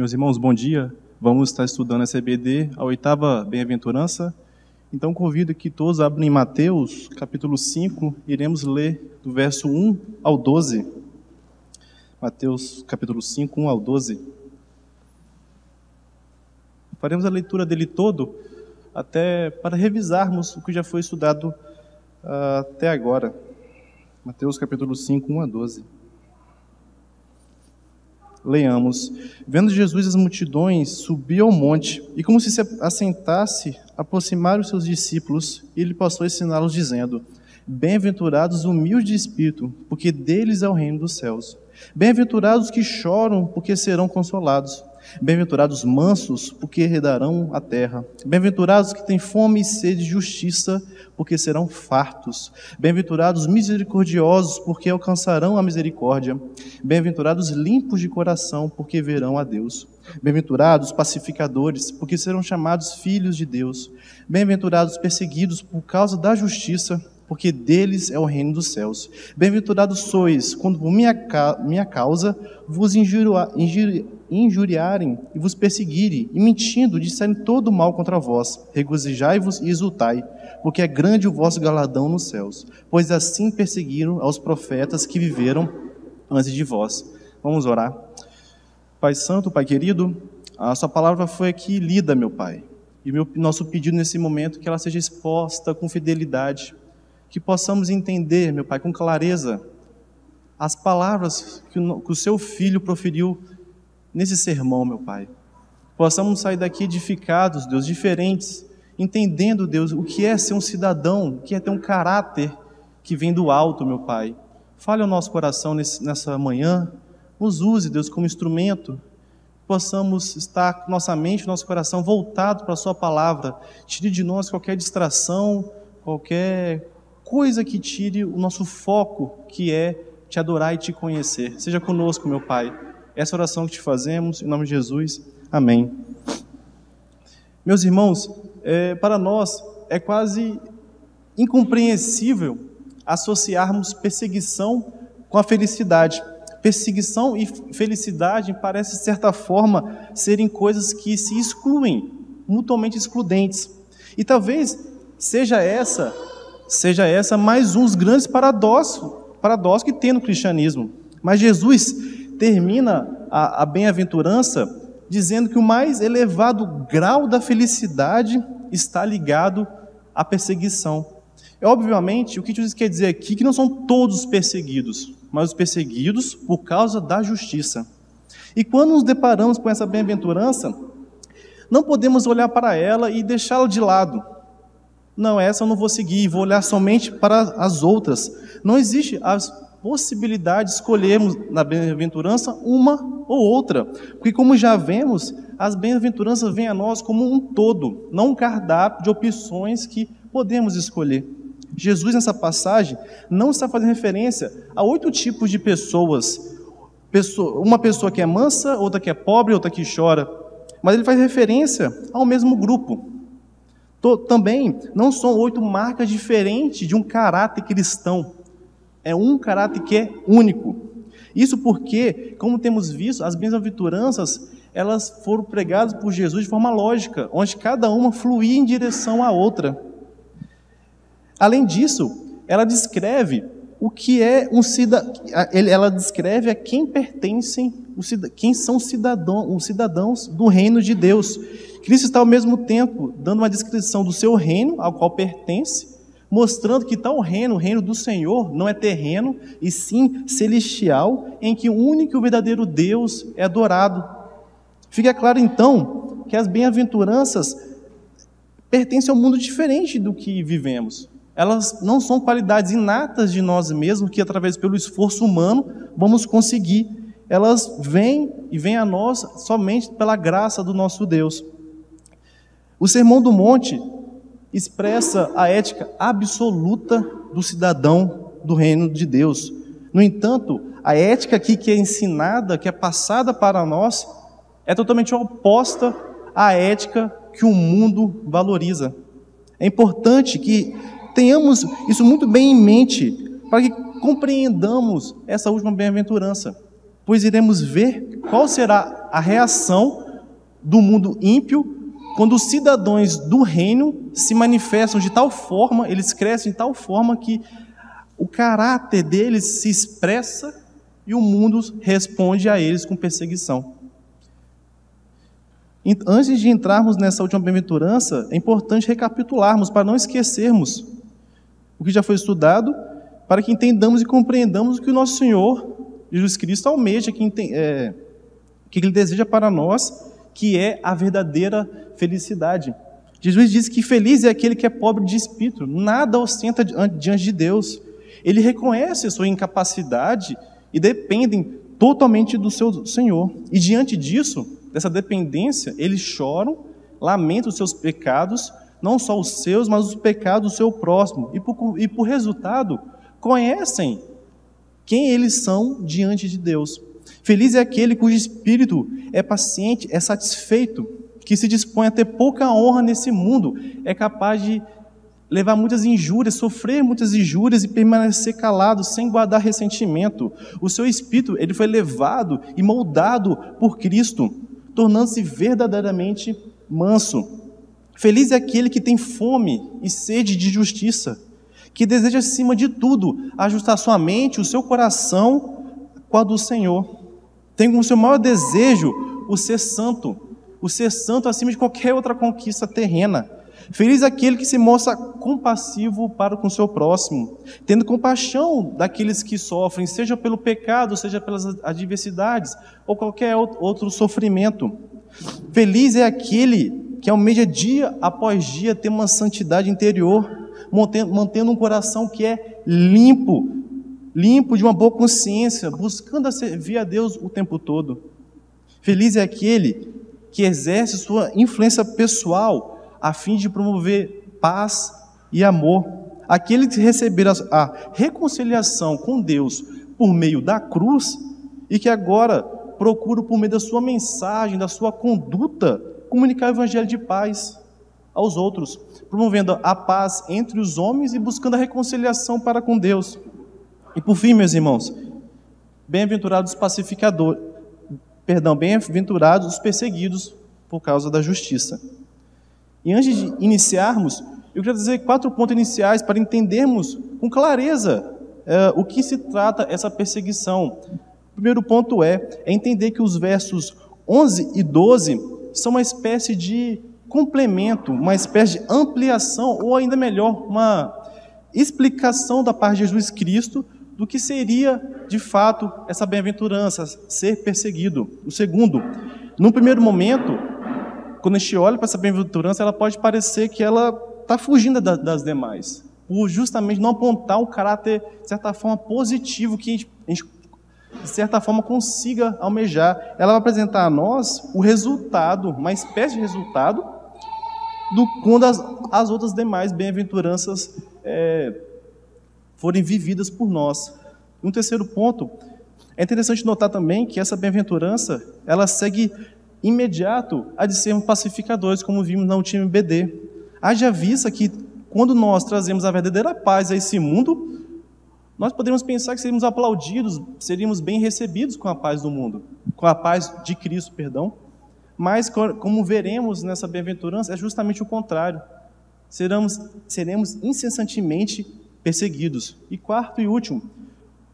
Meus irmãos, bom dia. Vamos estar estudando essa EBD, a oitava bem-aventurança. Então convido que todos abrem em Mateus, capítulo 5, iremos ler do verso 1 ao 12. Mateus, capítulo 5, 1 ao 12. Faremos a leitura dele todo, até para revisarmos o que já foi estudado uh, até agora. Mateus, capítulo 5, 1 a 12. Leamos. Vendo Jesus as multidões, subiu ao monte, e como se se assentasse, aproximaram os seus discípulos, e ele passou a ensiná-los, dizendo: Bem-aventurados humildes de espírito, porque deles é o reino dos céus. Bem-aventurados que choram, porque serão consolados. Bem-aventurados mansos, porque herdarão a terra. Bem-aventurados que têm fome e sede de justiça, porque serão fartos. Bem-aventurados misericordiosos, porque alcançarão a misericórdia. Bem-aventurados limpos de coração, porque verão a Deus. Bem-aventurados pacificadores, porque serão chamados filhos de Deus. Bem-aventurados perseguidos por causa da justiça, porque deles é o reino dos céus. Bem-aventurados sois, quando por minha, minha causa vos injuriarem e vos perseguirem, e mentindo disserem todo mal contra vós. Regozijai-vos e exultai, porque é grande o vosso galardão nos céus, pois assim perseguiram aos profetas que viveram antes de vós. Vamos orar. Pai Santo, Pai querido, a Sua palavra foi aqui lida, meu Pai. E meu, nosso pedido nesse momento é que ela seja exposta com fidelidade que possamos entender, meu Pai, com clareza, as palavras que o, que o seu filho proferiu nesse sermão, meu Pai. Possamos sair daqui edificados, Deus, diferentes, entendendo, Deus, o que é ser um cidadão, o que é ter um caráter que vem do alto, meu Pai. Fale ao nosso coração nesse, nessa manhã, nos use, Deus, como instrumento, possamos estar nossa mente, nosso coração voltado para a Sua palavra. Tire de nós qualquer distração, qualquer coisa que tire o nosso foco, que é te adorar e te conhecer. Seja conosco, meu Pai. Essa oração que te fazemos, em nome de Jesus. Amém. Meus irmãos, é, para nós é quase incompreensível associarmos perseguição com a felicidade. Perseguição e felicidade parecem, de certa forma, serem coisas que se excluem, mutuamente excludentes. E talvez seja essa seja essa mais um dos grandes paradoxos, paradoxos que tem no cristianismo. Mas Jesus termina a, a bem-aventurança dizendo que o mais elevado grau da felicidade está ligado à perseguição. É obviamente o que Jesus quer dizer aqui que não são todos perseguidos, mas os perseguidos por causa da justiça. E quando nos deparamos com essa bem-aventurança, não podemos olhar para ela e deixá-la de lado não, essa eu não vou seguir, vou olhar somente para as outras. Não existe a possibilidade de escolhermos na bem-aventurança uma ou outra, porque como já vemos, as bem-aventuranças vêm a nós como um todo, não um cardápio de opções que podemos escolher. Jesus, nessa passagem, não está fazendo referência a oito tipos de pessoas. Uma pessoa que é mansa, outra que é pobre, outra que chora. Mas ele faz referência ao mesmo grupo. Também não são oito marcas diferentes de um caráter cristão. É um caráter que é único. Isso porque, como temos visto, as bem-aventuranças elas foram pregadas por Jesus de forma lógica, onde cada uma fluía em direção à outra. Além disso, ela descreve o que é um cidadão, ela descreve a quem pertencem, quem são cidadão, os cidadãos do reino de Deus. Cristo está ao mesmo tempo dando uma descrição do seu reino, ao qual pertence, mostrando que tal reino, o reino do Senhor, não é terreno, e sim celestial, em que o único e verdadeiro Deus é adorado. Fica claro então que as bem-aventuranças pertencem a um mundo diferente do que vivemos. Elas não são qualidades inatas de nós mesmos que, através pelo esforço humano, vamos conseguir. Elas vêm e vêm a nós somente pela graça do nosso Deus. O Sermão do Monte expressa a ética absoluta do cidadão do reino de Deus. No entanto, a ética aqui que é ensinada, que é passada para nós, é totalmente oposta à ética que o mundo valoriza. É importante que tenhamos isso muito bem em mente, para que compreendamos essa última bem-aventurança, pois iremos ver qual será a reação do mundo ímpio quando os cidadãos do reino se manifestam de tal forma, eles crescem de tal forma que o caráter deles se expressa e o mundo responde a eles com perseguição. Antes de entrarmos nessa última bem-aventurança, é importante recapitularmos para não esquecermos o que já foi estudado, para que entendamos e compreendamos o que o nosso Senhor Jesus Cristo almeja, que, é, que Ele deseja para nós, que é a verdadeira felicidade. Jesus diz que feliz é aquele que é pobre de espírito, nada ostenta diante de Deus. Ele reconhece sua incapacidade e dependem totalmente do seu Senhor. E diante disso, dessa dependência, eles choram, lamentam os seus pecados, não só os seus, mas os pecados do seu próximo. E por, e por resultado, conhecem quem eles são diante de Deus. Feliz é aquele cujo espírito é paciente, é satisfeito, que se dispõe a ter pouca honra nesse mundo, é capaz de levar muitas injúrias, sofrer muitas injúrias e permanecer calado, sem guardar ressentimento. O seu espírito, ele foi levado e moldado por Cristo tornando-se verdadeiramente manso. Feliz é aquele que tem fome e sede de justiça, que deseja, acima de tudo, ajustar sua mente, o seu coração com a do Senhor. Tem como seu maior desejo o ser santo, o ser santo acima de qualquer outra conquista terrena. Feliz aquele que se mostra compassivo para com o seu próximo, tendo compaixão daqueles que sofrem, seja pelo pecado, seja pelas adversidades ou qualquer outro sofrimento. Feliz é aquele que almeja dia após dia ter uma santidade interior, mantendo um coração que é limpo, limpo de uma boa consciência, buscando servir a Deus o tempo todo. Feliz é aquele que exerce sua influência pessoal a fim de promover paz e amor. Aquele que receber a reconciliação com Deus por meio da cruz e que agora procura, por meio da sua mensagem, da sua conduta, comunicar o evangelho de paz aos outros, promovendo a paz entre os homens e buscando a reconciliação para com Deus. E por fim, meus irmãos, bem-aventurados os pacificadores, perdão, bem-aventurados os perseguidos por causa da justiça. E antes de iniciarmos, eu quero dizer quatro pontos iniciais para entendermos com clareza é, o que se trata essa perseguição. O primeiro ponto é, é entender que os versos 11 e 12 são uma espécie de complemento, uma espécie de ampliação, ou ainda melhor, uma explicação da parte de Jesus Cristo do que seria de fato essa bem-aventurança, ser perseguido. O segundo, no primeiro momento, quando a gente olha para essa bem-aventurança, ela pode parecer que ela está fugindo da, das demais, por justamente não apontar um caráter, de certa forma, positivo que a gente, a gente, de certa forma, consiga almejar. Ela vai apresentar a nós o resultado, uma espécie de resultado, do quando as, as outras demais bem-aventuranças é, forem vividas por nós. Um terceiro ponto, é interessante notar também que essa bem-aventurança, ela segue imediato a de sermos pacificadores, como vimos na última BD. Haja vista que quando nós trazemos a verdadeira paz a esse mundo, nós podemos pensar que seríamos aplaudidos, seríamos bem recebidos com a paz do mundo, com a paz de Cristo, perdão. Mas, como veremos nessa bem-aventurança, é justamente o contrário. Seremos, seremos incessantemente perseguidos. E quarto e último,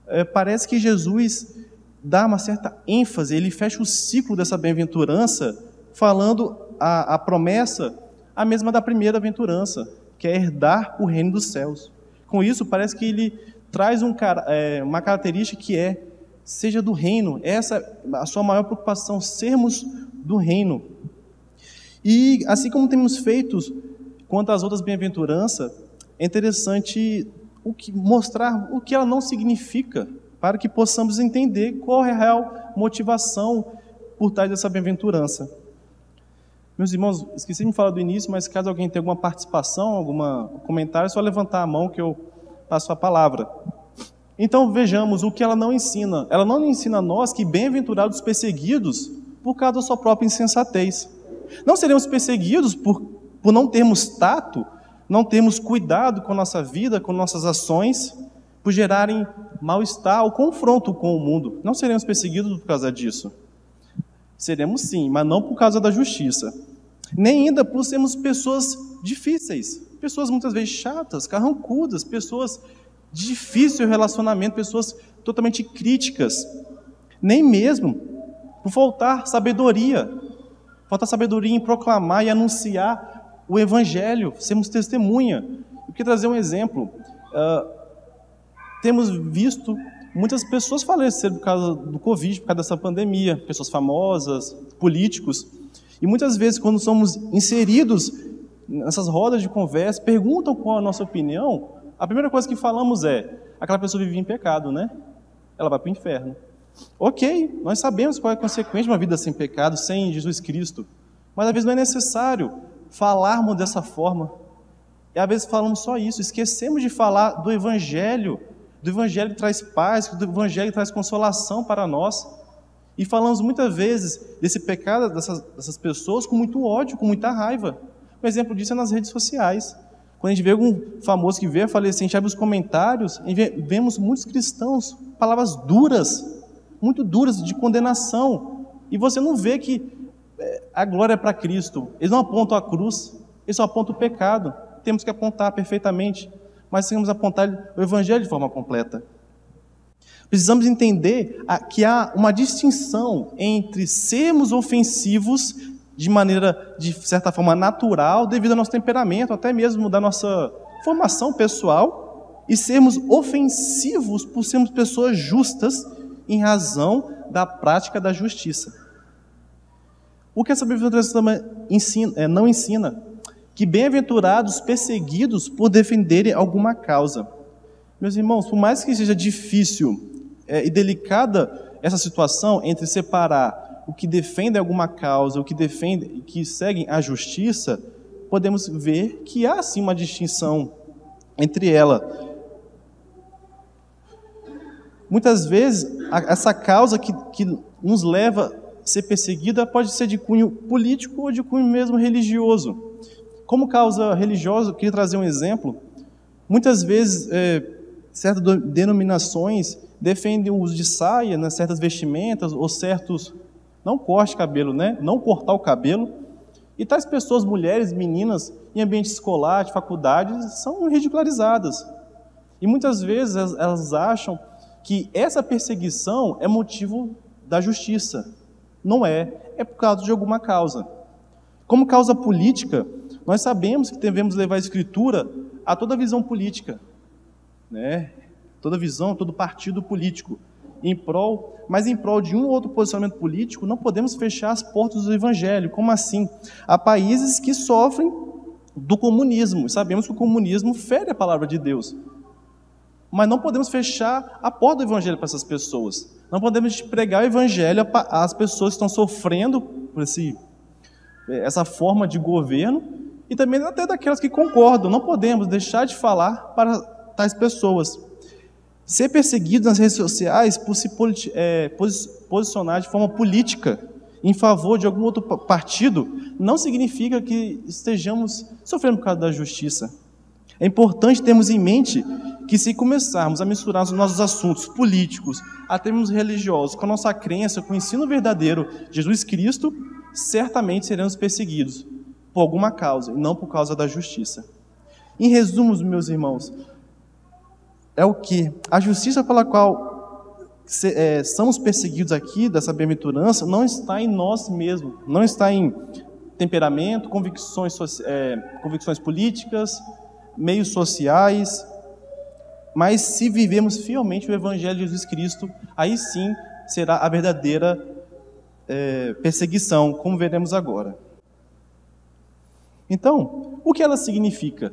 é, parece que Jesus dá uma certa ênfase, ele fecha o ciclo dessa bem-aventurança, falando a, a promessa, a mesma da primeira aventurança, que é herdar o reino dos céus. Com isso, parece que ele traz um, é, uma característica que é, seja do reino, essa é a sua maior preocupação, sermos do reino. E assim como temos feito quanto às outras bem-aventuranças, é interessante o que, mostrar o que ela não significa para que possamos entender qual é a real motivação por trás dessa bem-aventurança. Meus irmãos, esqueci de me falar do início, mas caso alguém tenha alguma participação, algum comentário, é só levantar a mão que eu passo a palavra. Então vejamos o que ela não ensina. Ela não ensina a nós que bem-aventurados os perseguidos por causa da sua própria insensatez. Não seremos perseguidos por, por não termos tato, não termos cuidado com nossa vida, com nossas ações, por gerarem mal-estar ou confronto com o mundo. Não seremos perseguidos por causa disso. Seremos sim, mas não por causa da justiça. Nem ainda por sermos pessoas difíceis, pessoas muitas vezes chatas, carrancudas, pessoas de difícil relacionamento, pessoas totalmente críticas. Nem mesmo por faltar sabedoria, faltar sabedoria em proclamar e anunciar o Evangelho, sermos testemunha. Eu queria trazer um exemplo. Uh, temos visto muitas pessoas falecer por causa do Covid, por causa dessa pandemia, pessoas famosas, políticos. E muitas vezes, quando somos inseridos nessas rodas de conversa, perguntam qual a nossa opinião, a primeira coisa que falamos é: aquela pessoa vive em pecado, né? Ela vai para o inferno. Ok, nós sabemos qual é a consequência de uma vida sem pecado, sem Jesus Cristo. Mas às vezes não é necessário falarmos dessa forma. E às vezes falamos só isso, esquecemos de falar do Evangelho, do Evangelho que traz paz, do Evangelho que traz consolação para nós. E falamos muitas vezes desse pecado dessas, dessas pessoas com muito ódio, com muita raiva. Um exemplo disso é nas redes sociais. Quando a gente vê algum famoso que vê falecer, a gente abre os comentários vemos muitos cristãos, palavras duras, muito duras, de condenação. E você não vê que a glória é para Cristo. Eles não apontam a cruz, eles só apontam o pecado. Temos que apontar perfeitamente, mas temos que apontar o Evangelho de forma completa. Precisamos entender que há uma distinção entre sermos ofensivos de maneira, de certa forma, natural, devido ao nosso temperamento, até mesmo da nossa formação pessoal, e sermos ofensivos por sermos pessoas justas em razão da prática da justiça. O que essa bem-aventurança ensina, é, não ensina? Que bem-aventurados perseguidos por defenderem alguma causa. Meus irmãos, por mais que seja difícil é, e delicada essa situação entre separar o que defendem alguma causa, o que defendem, que seguem a justiça, podemos ver que há sim uma distinção entre ela. Muitas vezes, essa causa que, que nos leva a ser perseguida pode ser de cunho político ou de cunho mesmo religioso. Como causa religiosa, eu queria trazer um exemplo. Muitas vezes, é, certas denominações defendem o uso de saia, né, certas vestimentas ou certos não corte cabelo, né? Não cortar o cabelo. E tais pessoas, mulheres, meninas, em ambiente escolar, de faculdades, são ridicularizadas. E muitas vezes elas acham que essa perseguição é motivo da justiça. Não é, é por causa de alguma causa. Como causa política, nós sabemos que devemos levar a escritura a toda visão política, né? Toda visão, todo partido político em prol, mas em prol de um ou outro posicionamento político, não podemos fechar as portas do evangelho. Como assim? Há países que sofrem do comunismo. Sabemos que o comunismo fere a palavra de Deus. Mas não podemos fechar a porta do evangelho para essas pessoas. Não podemos pregar o evangelho às pessoas que estão sofrendo por esse, essa forma de governo e também até daquelas que concordam. Não podemos deixar de falar para tais pessoas. Ser perseguido nas redes sociais por se é, posicionar de forma política em favor de algum outro partido não significa que estejamos sofrendo por causa da justiça. É importante termos em mente que se começarmos a misturar os nossos assuntos políticos, até mesmo religiosos, com a nossa crença, com o ensino verdadeiro de Jesus Cristo, certamente seremos perseguidos por alguma causa e não por causa da justiça. Em resumo, meus irmãos, é o que? A justiça pela qual se, é, somos perseguidos aqui, dessa bem-aventurança, não está em nós mesmos, não está em temperamento, convicções, é, convicções políticas, meios sociais, mas se vivemos fielmente o Evangelho de Jesus Cristo, aí sim será a verdadeira é, perseguição, como veremos agora. Então, o que ela significa?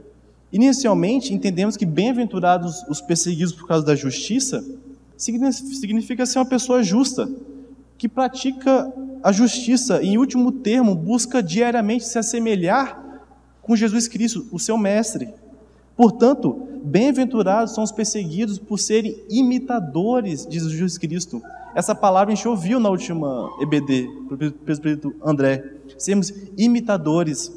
Inicialmente, entendemos que bem-aventurados os perseguidos por causa da justiça significa ser uma pessoa justa, que pratica a justiça e, em último termo, busca diariamente se assemelhar com Jesus Cristo, o seu mestre. Portanto, bem-aventurados são os perseguidos por serem imitadores de Jesus Cristo. Essa palavra a gente ouviu na última EBD, pelo presbítero André. Sermos imitadores.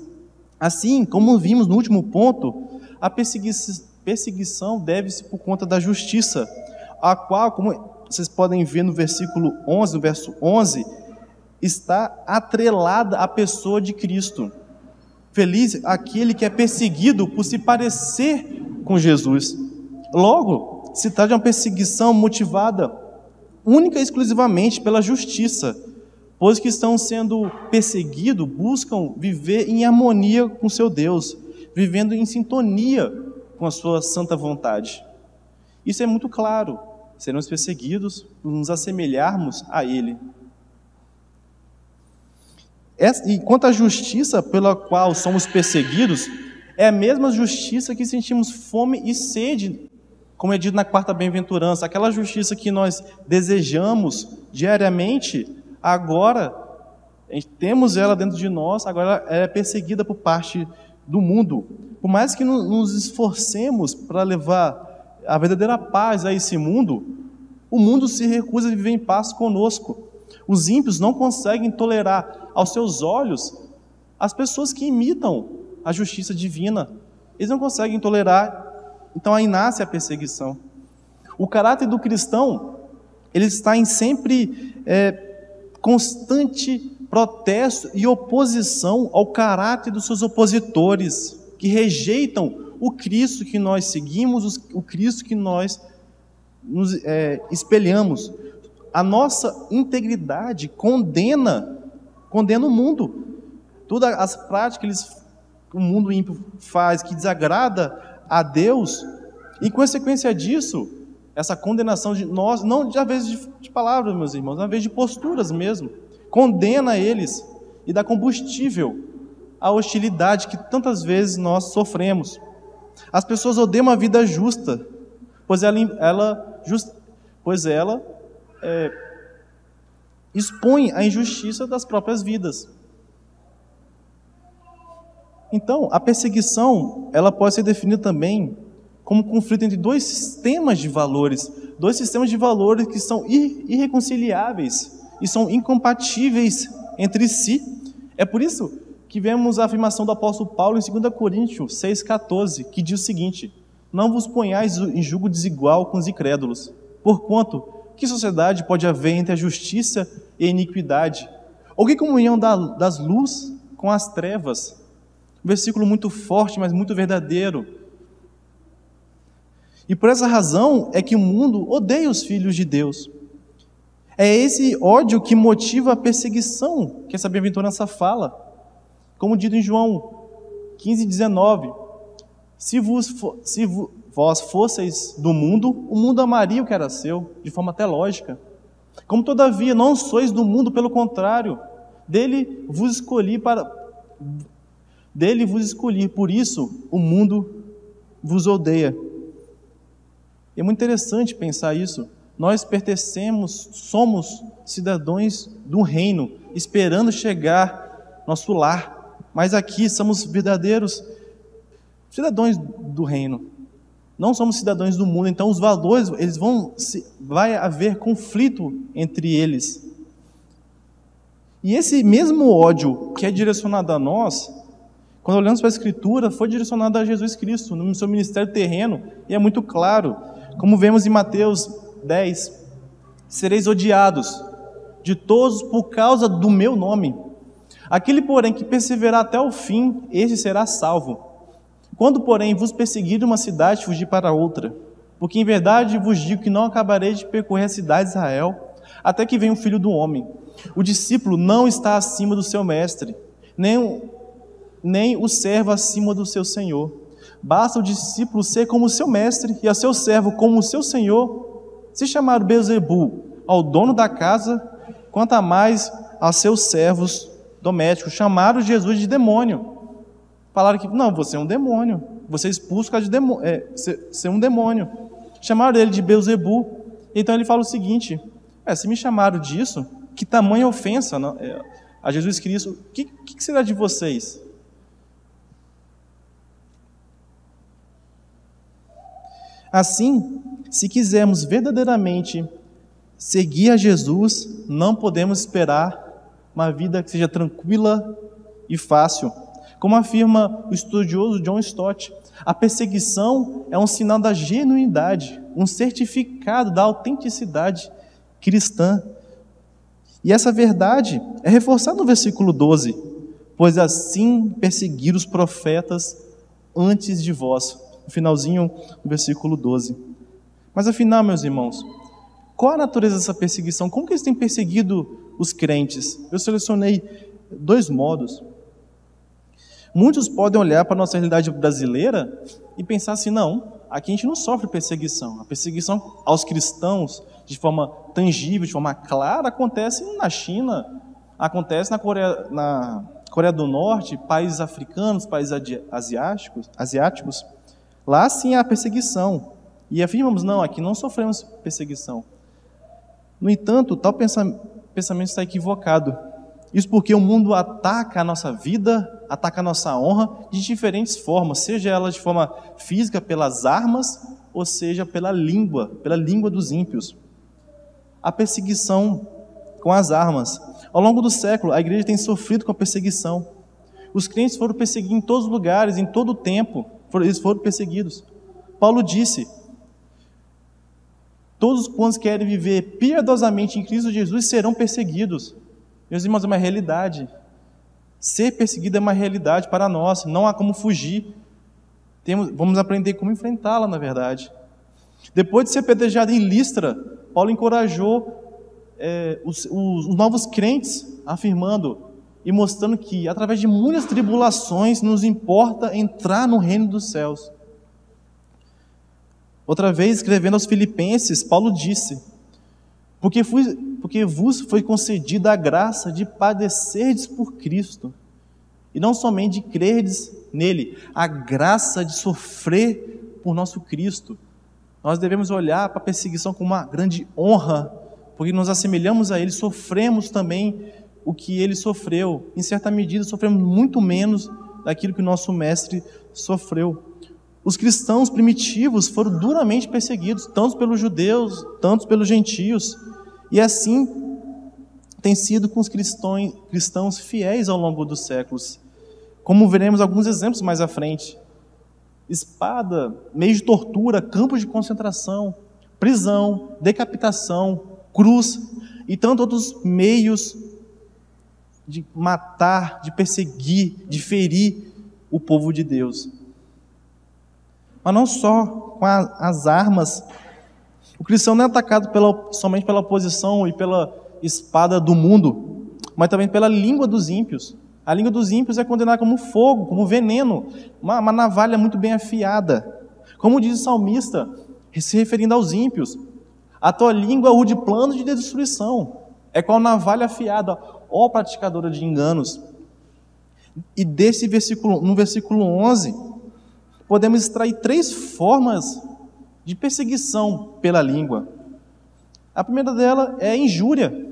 Assim, como vimos no último ponto, a perseguição deve-se por conta da justiça, a qual, como vocês podem ver no versículo 11, no verso 11, está atrelada à pessoa de Cristo. Feliz aquele que é perseguido por se parecer com Jesus. Logo, se trata de uma perseguição motivada única e exclusivamente pela justiça, pois que estão sendo perseguidos buscam viver em harmonia com seu Deus, vivendo em sintonia com a sua santa vontade. Isso é muito claro. Seremos perseguidos por nos assemelharmos a Ele. E quanto à justiça pela qual somos perseguidos, é a mesma justiça que sentimos fome e sede, como é dito na quarta bem-aventurança, aquela justiça que nós desejamos diariamente, agora temos ela dentro de nós, agora ela é perseguida por parte do mundo. Por mais que nos esforcemos para levar a verdadeira paz a esse mundo, o mundo se recusa a viver em paz conosco. Os ímpios não conseguem tolerar aos seus olhos as pessoas que imitam a justiça divina. Eles não conseguem tolerar, então aí nasce a perseguição. O caráter do cristão, ele está em sempre é, constante protesto e oposição ao caráter dos seus opositores, que rejeitam o Cristo que nós seguimos, o Cristo que nós nos é, espelhamos a nossa integridade condena, condena o mundo. Todas as práticas que o mundo ímpio faz, que desagrada a Deus, em consequência disso, essa condenação de nós, não de vez de, de palavras, meus irmãos, na vez de posturas mesmo, condena eles e dá combustível à hostilidade que tantas vezes nós sofremos. As pessoas odeiam uma vida justa, pois ela, ela, just, pois ela é, expõe a injustiça das próprias vidas. Então, a perseguição, ela pode ser definida também como conflito entre dois sistemas de valores, dois sistemas de valores que são irreconciliáveis e são incompatíveis entre si. É por isso que vemos a afirmação do apóstolo Paulo em 2 Coríntios 6,14, que diz o seguinte: Não vos ponhais em julgo desigual com os incrédulos, porquanto que sociedade pode haver entre a justiça e a iniquidade? Ou que comunhão das luz com as trevas? Um versículo muito forte, mas muito verdadeiro. E por essa razão é que o mundo odeia os filhos de Deus. É esse ódio que motiva a perseguição que essa bem-aventurança fala. Como dito em João 15, 19: Se vos, se vós fosseis do mundo, o mundo amaria o que era seu, de forma até lógica. Como todavia não sois do mundo, pelo contrário, dele vos escolhi para dele vos escolhi, por isso o mundo vos odeia. É muito interessante pensar isso. Nós pertencemos, somos cidadãos do reino, esperando chegar nosso lar. Mas aqui somos verdadeiros cidadãos do reino não somos cidadãos do mundo, então os valores, eles vão vai haver conflito entre eles. E esse mesmo ódio que é direcionado a nós, quando olhamos para a Escritura, foi direcionado a Jesus Cristo no seu ministério terreno, e é muito claro, como vemos em Mateus 10: sereis odiados de todos por causa do meu nome. Aquele, porém, que perseverar até o fim, esse será salvo. Quando, porém, vos perseguir uma cidade, fugir para outra. Porque em verdade vos digo que não acabarei de percorrer a cidade de Israel, até que venha o filho do homem. O discípulo não está acima do seu mestre, nem, nem o servo acima do seu senhor. Basta o discípulo ser como o seu mestre e a seu servo como o seu senhor. Se chamar Bezebu ao dono da casa, quanto a mais a seus servos domésticos, chamaram Jesus de demônio. Falaram que, não, você é um demônio. Você é expulso por de é, ser, ser um demônio. Chamaram ele de Beuzebu. Então ele fala o seguinte: é, se me chamaram disso, que tamanha ofensa não, é, a Jesus Cristo, o que, que será de vocês? Assim, se quisermos verdadeiramente seguir a Jesus, não podemos esperar uma vida que seja tranquila e fácil. Como afirma o estudioso John Stott, a perseguição é um sinal da genuinidade, um certificado da autenticidade cristã. E essa verdade é reforçada no versículo 12: Pois assim perseguiram os profetas antes de vós. No finalzinho do versículo 12. Mas afinal, meus irmãos, qual a natureza dessa perseguição? Como que eles têm perseguido os crentes? Eu selecionei dois modos. Muitos podem olhar para a nossa realidade brasileira e pensar assim: não, aqui a gente não sofre perseguição. A perseguição aos cristãos, de forma tangível, de forma clara, acontece na China, acontece na Coreia, na Coreia do Norte, países africanos, países asiáticos, asiáticos. Lá sim há perseguição. E afirmamos: não, aqui não sofremos perseguição. No entanto, tal pensamento está equivocado. Isso porque o mundo ataca a nossa vida, ataca a nossa honra de diferentes formas, seja ela de forma física pelas armas, ou seja pela língua, pela língua dos ímpios. A perseguição com as armas. Ao longo do século, a igreja tem sofrido com a perseguição. Os crentes foram perseguidos em todos os lugares, em todo o tempo, eles foram perseguidos. Paulo disse: Todos quantos querem viver piedosamente em Cristo Jesus serão perseguidos. Meus irmãos, é uma realidade. Ser perseguido é uma realidade para nós, não há como fugir. Temos, vamos aprender como enfrentá-la, na verdade. Depois de ser apedrejado em Listra, Paulo encorajou é, os, os, os novos crentes, afirmando e mostrando que, através de muitas tribulações, nos importa entrar no reino dos céus. Outra vez, escrevendo aos Filipenses, Paulo disse: porque, fui, porque vos foi concedida a graça de padecerdes por Cristo, e não somente de crerdes nele, a graça de sofrer por nosso Cristo. Nós devemos olhar para a perseguição como uma grande honra, porque nos assemelhamos a ele, sofremos também o que ele sofreu. Em certa medida, sofremos muito menos daquilo que o nosso mestre sofreu. Os cristãos primitivos foram duramente perseguidos, tanto pelos judeus, tanto pelos gentios. E assim tem sido com os cristãos, cristãos fiéis ao longo dos séculos. Como veremos alguns exemplos mais à frente. Espada, meio de tortura, campos de concentração, prisão, decapitação, cruz e tantos outros meios de matar, de perseguir, de ferir o povo de Deus. Mas não só com a, as armas o cristão não é atacado pela, somente pela oposição e pela espada do mundo, mas também pela língua dos ímpios. A língua dos ímpios é condenada como fogo, como veneno, uma, uma navalha muito bem afiada. Como diz o salmista, se referindo aos ímpios, a tua língua é o de plano de destruição, é qual navalha afiada, ó praticadora de enganos. E desse versículo, no versículo 11, podemos extrair três formas de perseguição pela língua. A primeira dela é injúria.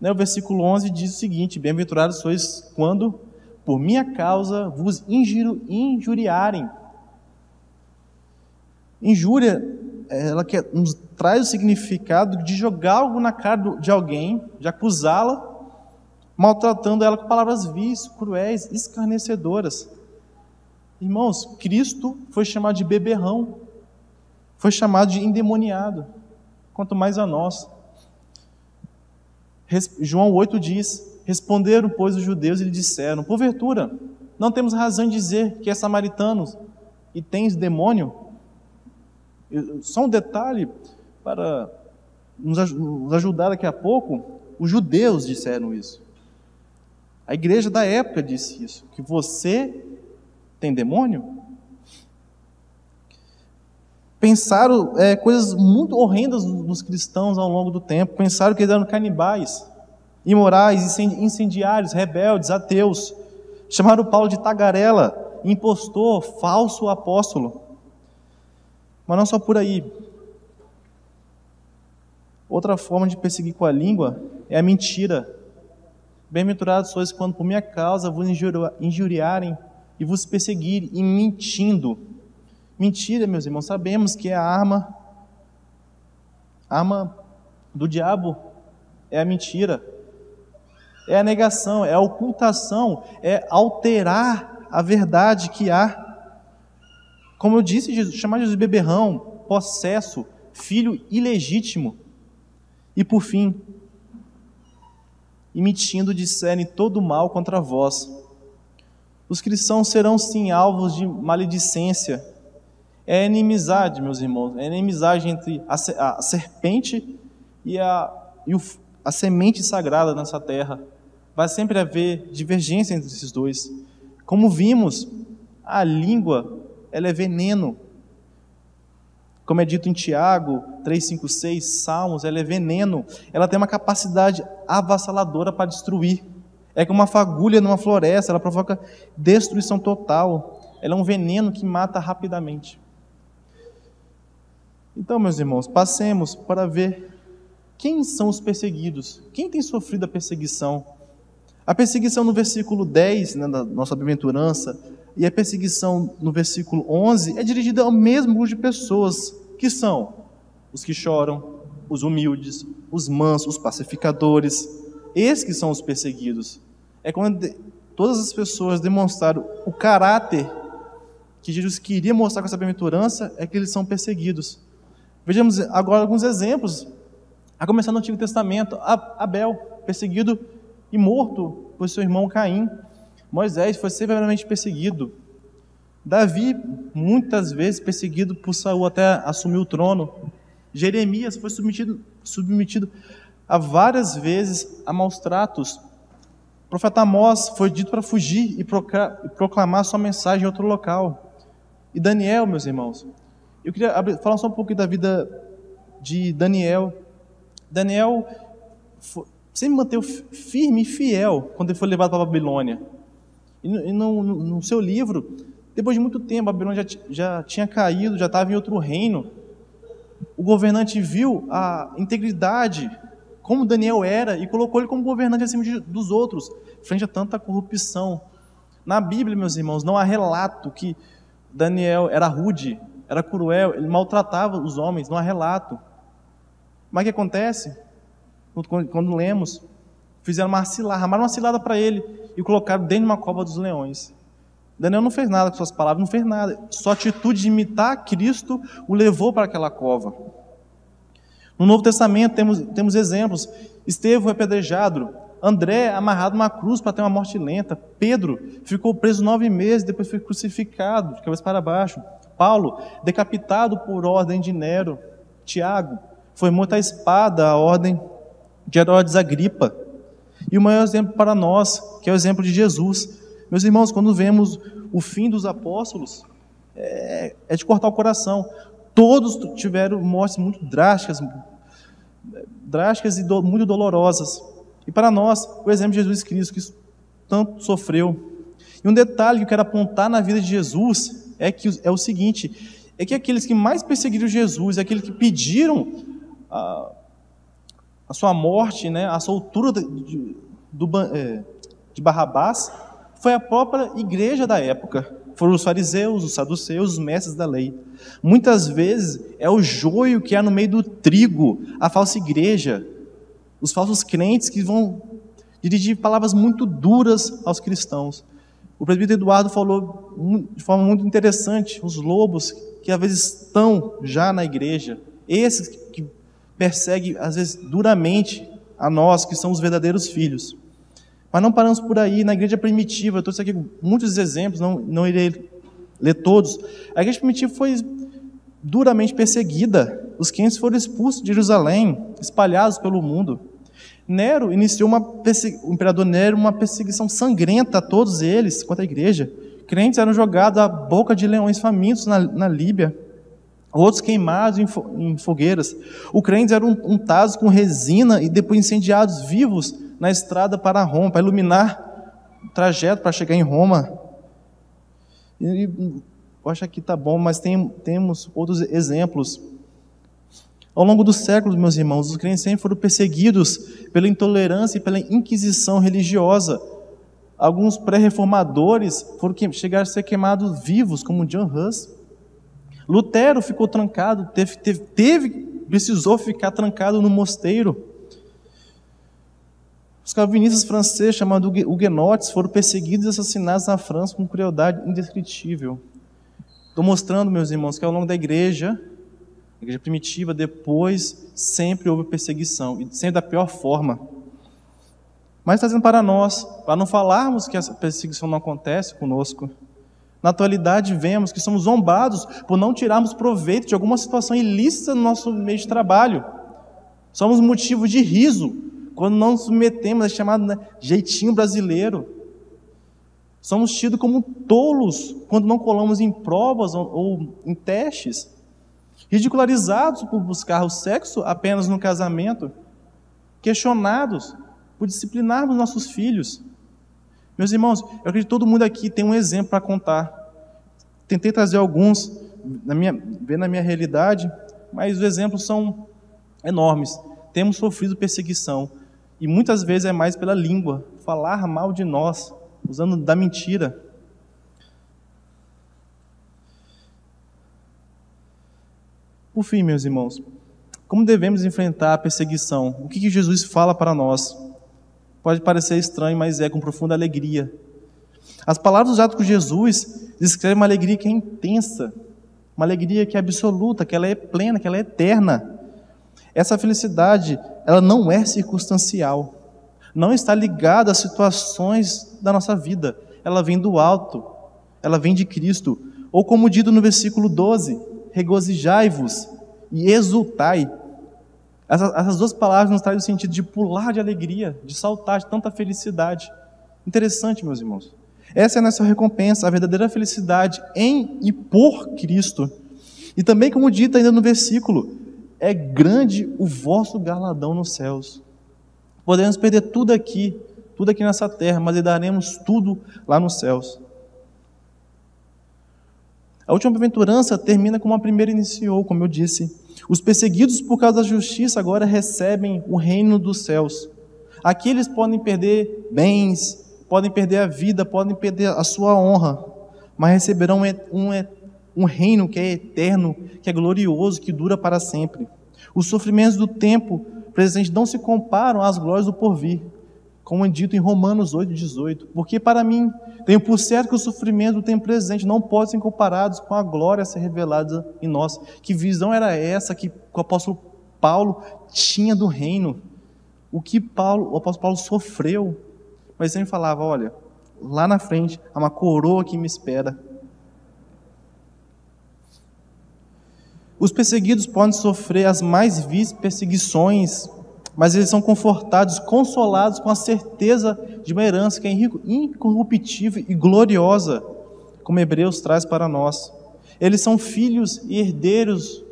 Né, o versículo 11 diz o seguinte: Bem-aventurados sois quando, por minha causa, vos injuriarem. Injúria, ela quer, nos traz o significado de jogar algo na cara de alguém, de acusá-la, maltratando ela com palavras vis, cruéis, escarnecedoras. Irmãos, Cristo foi chamado de beberrão foi chamado de endemoniado, quanto mais a nós. João 8 diz: Responderam, pois, os judeus e lhe disseram: Porventura, não temos razão de dizer que é samaritano e tens demônio? Só um detalhe para nos ajudar daqui a pouco: os judeus disseram isso. A igreja da época disse isso: que você tem demônio? Pensaram é, coisas muito horrendas dos cristãos ao longo do tempo. Pensaram que eles eram canibais, imorais, incendiários, rebeldes, ateus. Chamaram Paulo de tagarela, impostor, falso apóstolo. Mas não só por aí. Outra forma de perseguir com a língua é a mentira. Bem-aventurados sois quando por minha causa vos injuriarem e vos perseguirem, e mentindo Mentira, meus irmãos, sabemos que é a arma, a arma do diabo é a mentira, é a negação, é a ocultação, é alterar a verdade que há. Como eu disse, Jesus, chamar Jesus de beberrão, possesso, filho ilegítimo. E por fim, e mentindo disserem todo mal contra vós. Os cristãos serão sim alvos de maledicência. É inimizade, meus irmãos, é inimizade entre a, a serpente e, a, e o, a semente sagrada nessa terra. Vai sempre haver divergência entre esses dois. Como vimos, a língua ela é veneno. Como é dito em Tiago 3,5,6, Salmos, ela é veneno. Ela tem uma capacidade avassaladora para destruir. É como uma fagulha numa floresta, ela provoca destruição total. Ela é um veneno que mata rapidamente. Então, meus irmãos, passemos para ver quem são os perseguidos, quem tem sofrido a perseguição. A perseguição no versículo 10, né, da nossa bem-aventurança, e a perseguição no versículo 11 é dirigida ao mesmo grupo de pessoas, que são os que choram, os humildes, os mansos, os pacificadores. Esses que são os perseguidos. É quando todas as pessoas demonstraram o caráter que Jesus queria mostrar com essa bem-aventurança, é que eles são perseguidos. Vejamos agora alguns exemplos. A começar no Antigo Testamento, Abel, perseguido e morto por seu irmão Caim. Moisés foi severamente perseguido. Davi, muitas vezes perseguido por Saul até assumir o trono. Jeremias foi submetido, submetido a várias vezes a maus tratos. O profeta Amós foi dito para fugir e proclamar sua mensagem em outro local. E Daniel, meus irmãos, eu queria falar só um pouco da vida de Daniel. Daniel sempre manteve firme e fiel quando ele foi levado para a Babilônia. E no, no, no seu livro, depois de muito tempo, a Babilônia já, já tinha caído, já estava em outro reino. O governante viu a integridade, como Daniel era, e colocou ele como governante acima de, dos outros, frente a tanta corrupção. Na Bíblia, meus irmãos, não há relato que Daniel era rude, era cruel, ele maltratava os homens, não há relato. Mas o que acontece? Quando, lemos, fizeram uma cilada, armaram uma cilada para ele e colocaram dentro de uma cova dos leões. Daniel não fez nada com suas palavras, não fez nada. Sua atitude de imitar Cristo o levou para aquela cova. No Novo Testamento temos, temos exemplos. Estevão apedrejado, André amarrado numa cruz para ter uma morte lenta, Pedro ficou preso nove meses, depois foi crucificado, de cabeça para baixo. Paulo, decapitado por ordem de Nero. Tiago, foi morto à espada, a ordem de Herodes Agripa. E o maior exemplo para nós, que é o exemplo de Jesus. Meus irmãos, quando vemos o fim dos apóstolos, é, é de cortar o coração. Todos tiveram mortes muito drásticas, drásticas e do, muito dolorosas. E para nós, o exemplo de Jesus Cristo, que tanto sofreu. E um detalhe que eu quero apontar na vida de Jesus é, que, é o seguinte: é que aqueles que mais perseguiram Jesus, aqueles que pediram a, a sua morte, né, a soltura de, do, é, de Barrabás, foi a própria igreja da época. Foram os fariseus, os saduceus, os mestres da lei. Muitas vezes é o joio que há no meio do trigo, a falsa igreja, os falsos crentes que vão dirigir palavras muito duras aos cristãos. O presbítero Eduardo falou de forma muito interessante os lobos que às vezes estão já na igreja, esses que perseguem às vezes duramente a nós que são os verdadeiros filhos. Mas não paramos por aí, na igreja primitiva, eu trouxe aqui muitos exemplos, não, não irei ler todos. A igreja primitiva foi duramente perseguida, os crentes foram expulsos de Jerusalém, espalhados pelo mundo. Nero iniciou uma o imperador Nero uma perseguição sangrenta a todos eles contra a igreja. Crentes eram jogados à boca de leões famintos na, na Líbia, outros queimados em, fo, em fogueiras. Os crentes eram untados com resina e depois incendiados vivos na estrada para Roma, para iluminar o trajeto para chegar em Roma. E, eu acho que está bom, mas tem, temos outros exemplos. Ao longo dos séculos, meus irmãos, os crentes sempre foram perseguidos pela intolerância e pela inquisição religiosa. Alguns pré-reformadores foram chegar a ser queimados vivos, como John Hus. Lutero ficou trancado, teve, teve, teve, precisou ficar trancado no mosteiro. Os calvinistas franceses, chamados huguenotes, foram perseguidos e assassinados na França com crueldade indescritível. Estou mostrando, meus irmãos, que ao longo da igreja, a igreja primitiva, depois sempre houve perseguição, e sempre da pior forma. Mas trazendo para nós, para não falarmos que essa perseguição não acontece conosco. Na atualidade, vemos que somos zombados por não tirarmos proveito de alguma situação ilícita no nosso meio de trabalho. Somos motivo de riso quando não nos submetemos a chamado né, jeitinho brasileiro. Somos tidos como tolos quando não colamos em provas ou, ou em testes. Ridicularizados por buscar o sexo apenas no casamento. Questionados por disciplinarmos nossos filhos. Meus irmãos, eu acredito que todo mundo aqui tem um exemplo para contar. Tentei trazer alguns, na minha, ver na minha realidade, mas os exemplos são enormes. Temos sofrido perseguição, e muitas vezes é mais pela língua, falar mal de nós, usando da mentira. Por fim, meus irmãos, como devemos enfrentar a perseguição? O que, que Jesus fala para nós? Pode parecer estranho, mas é com profunda alegria. As palavras usadas por Jesus descrevem uma alegria que é intensa, uma alegria que é absoluta, que ela é plena, que ela é eterna. Essa felicidade, ela não é circunstancial, não está ligada às situações da nossa vida. Ela vem do alto, ela vem de Cristo. Ou como dito no versículo 12: regozijai-vos e exultai essas, essas duas palavras nos trazem o sentido de pular de alegria, de saltar de tanta felicidade. Interessante, meus irmãos. Essa é a nossa recompensa, a verdadeira felicidade em e por Cristo. E também, como dito ainda no versículo, é grande o vosso galadão nos céus. Podemos perder tudo aqui, tudo aqui nessa terra, mas daremos tudo lá nos céus. A última bem-aventurança termina como a primeira iniciou, como eu disse. Os perseguidos por causa da justiça agora recebem o reino dos céus. Aqui eles podem perder bens, podem perder a vida, podem perder a sua honra, mas receberão um, um reino que é eterno, que é glorioso, que dura para sempre. Os sofrimentos do tempo presente não se comparam às glórias do porvir como é dito em Romanos 8,18. Porque para mim, tenho por certo que o sofrimento tempo presente não pode ser comparados com a glória a ser revelada em nós. Que visão era essa que o apóstolo Paulo tinha do reino? O que Paulo, o apóstolo Paulo sofreu? Mas ele falava: olha, lá na frente há uma coroa que me espera. Os perseguidos podem sofrer as mais vis perseguições mas eles são confortados, consolados com a certeza de uma herança que é incorruptível e gloriosa, como Hebreus traz para nós. Eles são filhos e herdeiros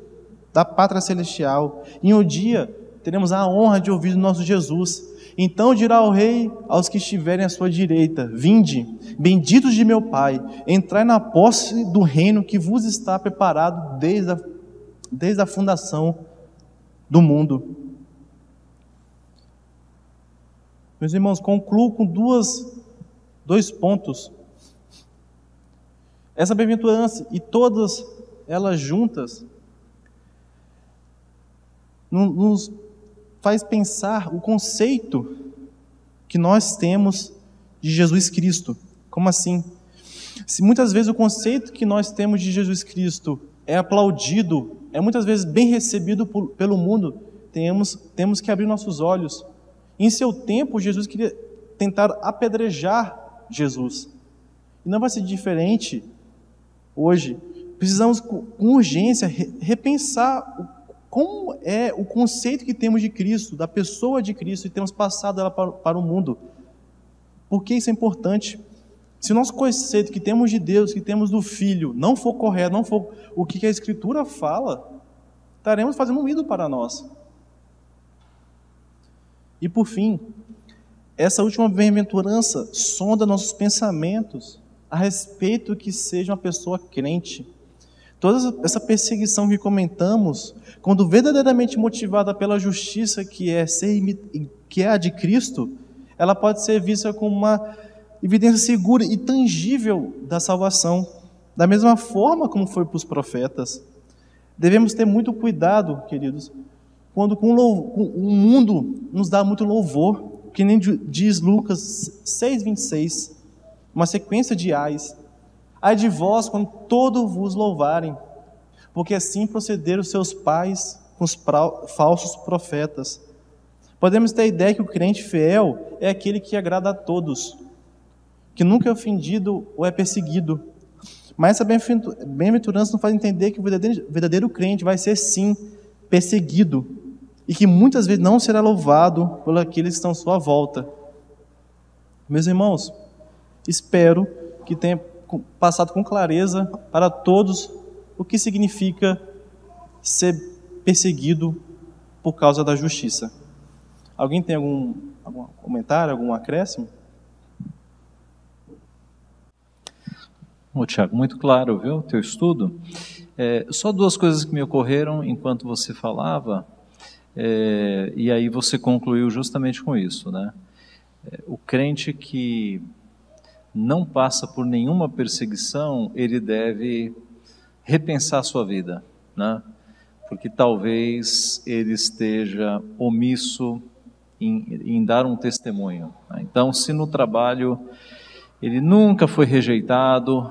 da pátria celestial. E um dia teremos a honra de ouvir o nosso Jesus. Então dirá o rei aos que estiverem à sua direita: Vinde, benditos de meu Pai, entrai na posse do reino que vos está preparado desde a, desde a fundação do mundo. Meus irmãos, concluo com duas, dois pontos. Essa bem-aventurança e todas elas juntas nos faz pensar o conceito que nós temos de Jesus Cristo. Como assim? Se muitas vezes o conceito que nós temos de Jesus Cristo é aplaudido, é muitas vezes bem recebido por, pelo mundo, temos, temos que abrir nossos olhos em seu tempo, Jesus queria tentar apedrejar Jesus. E não vai ser diferente hoje. Precisamos, com urgência, repensar como é o conceito que temos de Cristo, da pessoa de Cristo, e temos passado ela para, o mundo. Por que isso é importante? Se o nosso conceito que temos de Deus, que temos do Filho, não for correto, não for o que a Escritura fala, estaremos fazendo um ídolo para nós. E por fim, essa última bem-aventurança sonda nossos pensamentos a respeito que seja uma pessoa crente. Toda essa perseguição que comentamos, quando verdadeiramente motivada pela justiça que é, ser, que é a de Cristo, ela pode ser vista como uma evidência segura e tangível da salvação, da mesma forma como foi para os profetas. Devemos ter muito cuidado, queridos, quando com o mundo nos dá muito louvor, que nem diz Lucas 6,26, uma sequência de ais. Ai de vós quando todos vos louvarem, porque assim procederam seus pais com os falsos profetas. Podemos ter a ideia que o crente fiel é aquele que agrada a todos, que nunca é ofendido ou é perseguido. Mas essa bem-aventurança não faz entender que o verdadeiro, verdadeiro crente vai ser sim perseguido e que muitas vezes não será louvado por aqueles que estão à sua volta. Meus irmãos, espero que tenha passado com clareza para todos o que significa ser perseguido por causa da justiça. Alguém tem algum, algum comentário, algum acréscimo? Ô, Tiago, muito claro, viu, teu estudo. É, só duas coisas que me ocorreram enquanto você falava, é, e aí você concluiu justamente com isso, né? É, o crente que não passa por nenhuma perseguição, ele deve repensar a sua vida, né? Porque talvez ele esteja omisso em, em dar um testemunho. Né? Então, se no trabalho ele nunca foi rejeitado,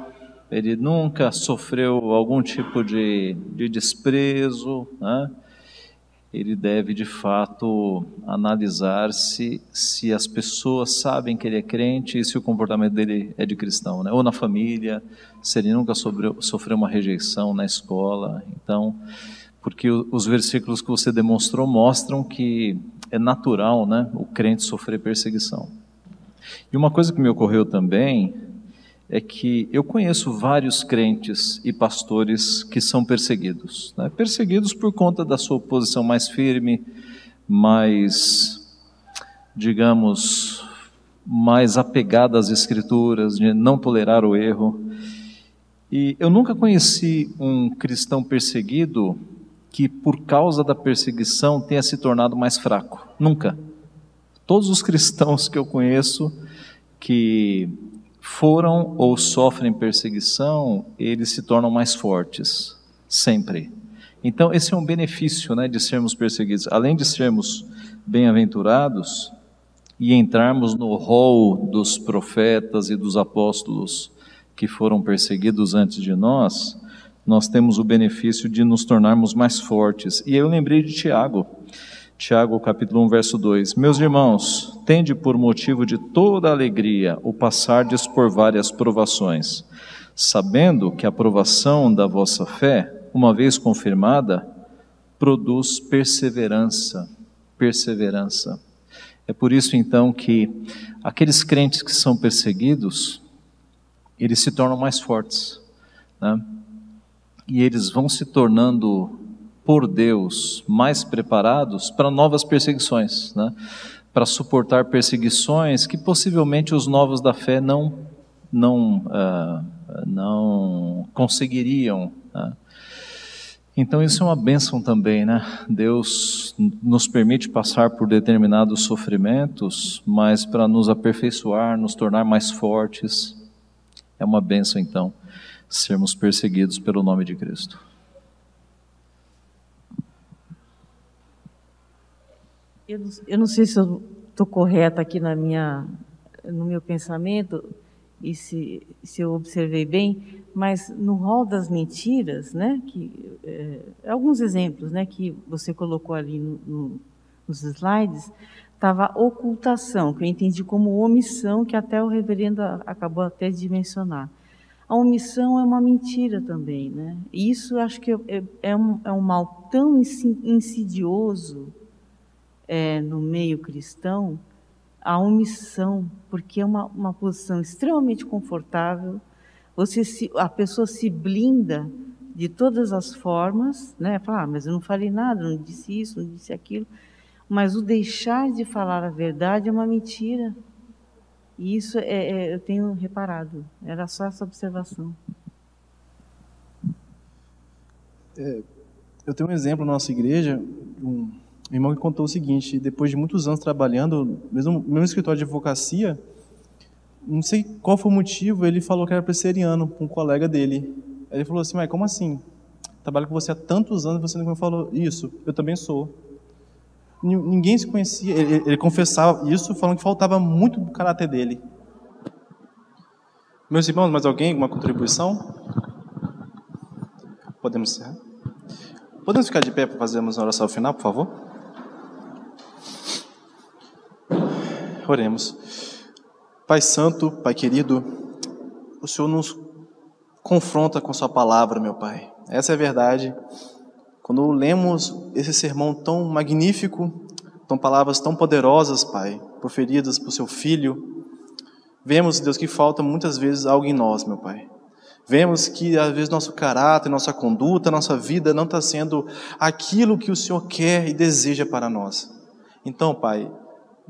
ele nunca sofreu algum tipo de, de desprezo, né? Ele deve de fato analisar se, se as pessoas sabem que ele é crente e se o comportamento dele é de cristão, né? ou na família, se ele nunca sofreu, uma rejeição na escola. Então, porque os versículos que você demonstrou mostram que é natural né, o crente sofrer perseguição. E uma coisa que me ocorreu também é que eu conheço vários crentes e pastores que são perseguidos. Né? Perseguidos por conta da sua posição mais firme, mais, digamos, mais apegada às Escrituras, de não tolerar o erro. E eu nunca conheci um cristão perseguido que, por causa da perseguição, tenha se tornado mais fraco. Nunca. Todos os cristãos que eu conheço que foram ou sofrem perseguição, eles se tornam mais fortes, sempre. Então, esse é um benefício né, de sermos perseguidos. Além de sermos bem-aventurados e entrarmos no rol dos profetas e dos apóstolos que foram perseguidos antes de nós, nós temos o benefício de nos tornarmos mais fortes. E eu lembrei de Tiago. Tiago capítulo 1, verso 2. Meus irmãos, tende por motivo de toda alegria o passardes por várias provações, sabendo que a provação da vossa fé, uma vez confirmada, produz perseverança, perseverança. É por isso então que aqueles crentes que são perseguidos, eles se tornam mais fortes, né? E eles vão se tornando por Deus mais preparados para novas perseguições, né? para suportar perseguições que possivelmente os novos da fé não não uh, não conseguiriam. Né? Então isso é uma bênção também, né? Deus nos permite passar por determinados sofrimentos, mas para nos aperfeiçoar, nos tornar mais fortes. É uma bênção então sermos perseguidos pelo nome de Cristo. Eu não, eu não sei se eu estou correta aqui na minha, no meu pensamento e se, se eu observei bem, mas no rol das mentiras, né, que é, alguns exemplos, né, que você colocou ali no, no, nos slides, estava ocultação, que eu entendi como omissão, que até o reverendo acabou até de mencionar. A omissão é uma mentira também, né? E isso acho que é, é, um, é um mal tão insidioso é, no meio cristão a omissão, porque é uma, uma posição extremamente confortável. Você se, a pessoa se blinda de todas as formas, né? Fala, ah, mas eu não falei nada, não disse isso, não disse aquilo. Mas o deixar de falar a verdade é uma mentira. E isso é, é, eu tenho reparado. Era só essa observação. É, eu tenho um exemplo na nossa igreja, um, meu irmão que contou o seguinte: depois de muitos anos trabalhando, mesmo no mesmo escritório de advocacia, não sei qual foi o motivo, ele falou que era presbiteriano com um colega dele. Aí ele falou assim: Mas como assim? Trabalho com você há tantos anos e você não me falou isso. Eu também sou. Ninguém se conhecia. Ele, ele confessava isso, falando que faltava muito do caráter dele. Meus irmãos, mais alguém? Alguma contribuição? Podemos encerrar? Podemos ficar de pé para fazermos a oração final, por favor? Oremos. Pai Santo, Pai querido, o Senhor nos confronta com Sua palavra, meu Pai. Essa é a verdade. Quando lemos esse sermão tão magnífico, são palavras tão poderosas, Pai, proferidas por Seu Filho, vemos, Deus, que falta muitas vezes algo em nós, meu Pai. Vemos que às vezes nosso caráter, nossa conduta, nossa vida não está sendo aquilo que o Senhor quer e deseja para nós. Então, Pai,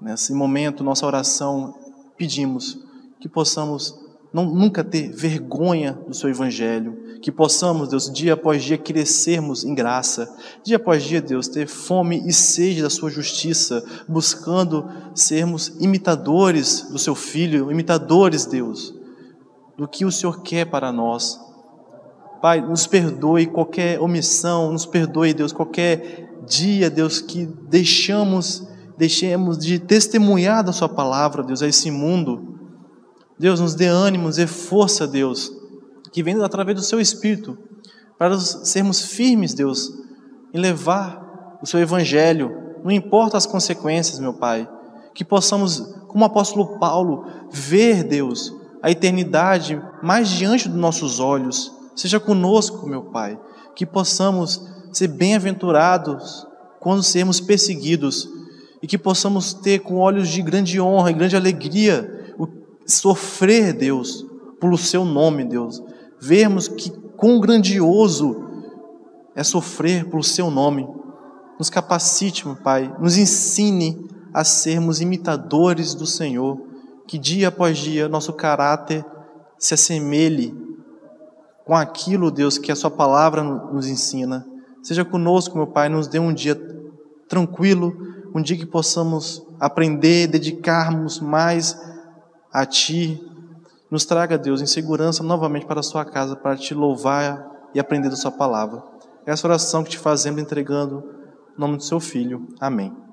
nesse momento, nossa oração, pedimos que possamos não, nunca ter vergonha do Seu Evangelho, que possamos, Deus, dia após dia crescermos em graça, dia após dia, Deus, ter fome e sede da Sua justiça, buscando sermos imitadores do Seu Filho, imitadores, Deus, do que o Senhor quer para nós. Pai, nos perdoe qualquer omissão, nos perdoe, Deus, qualquer dia, Deus, que deixamos, deixemos de testemunhar da Sua palavra, Deus, a esse mundo. Deus, nos dê ânimo, nos dê força, Deus, que vem através do Seu Espírito, para sermos firmes, Deus, em levar o Seu Evangelho, não importa as consequências, meu Pai, que possamos, como o apóstolo Paulo, ver, Deus, a eternidade mais diante dos nossos olhos. Seja conosco, meu Pai, que possamos ser bem-aventurados quando sermos perseguidos e que possamos ter com olhos de grande honra e grande alegria o sofrer, Deus, pelo seu nome, Deus. Vermos que quão grandioso é sofrer pelo seu nome. Nos capacite, meu Pai, nos ensine a sermos imitadores do Senhor, que dia após dia nosso caráter se assemelhe com aquilo, Deus, que a Sua palavra nos ensina. Seja conosco, meu Pai, nos dê um dia tranquilo, um dia que possamos aprender, dedicarmos mais a Ti. Nos traga, Deus, em segurança novamente para a Sua casa, para Te louvar e aprender da Sua palavra. Essa oração que te fazemos entregando no nome do Seu Filho. Amém.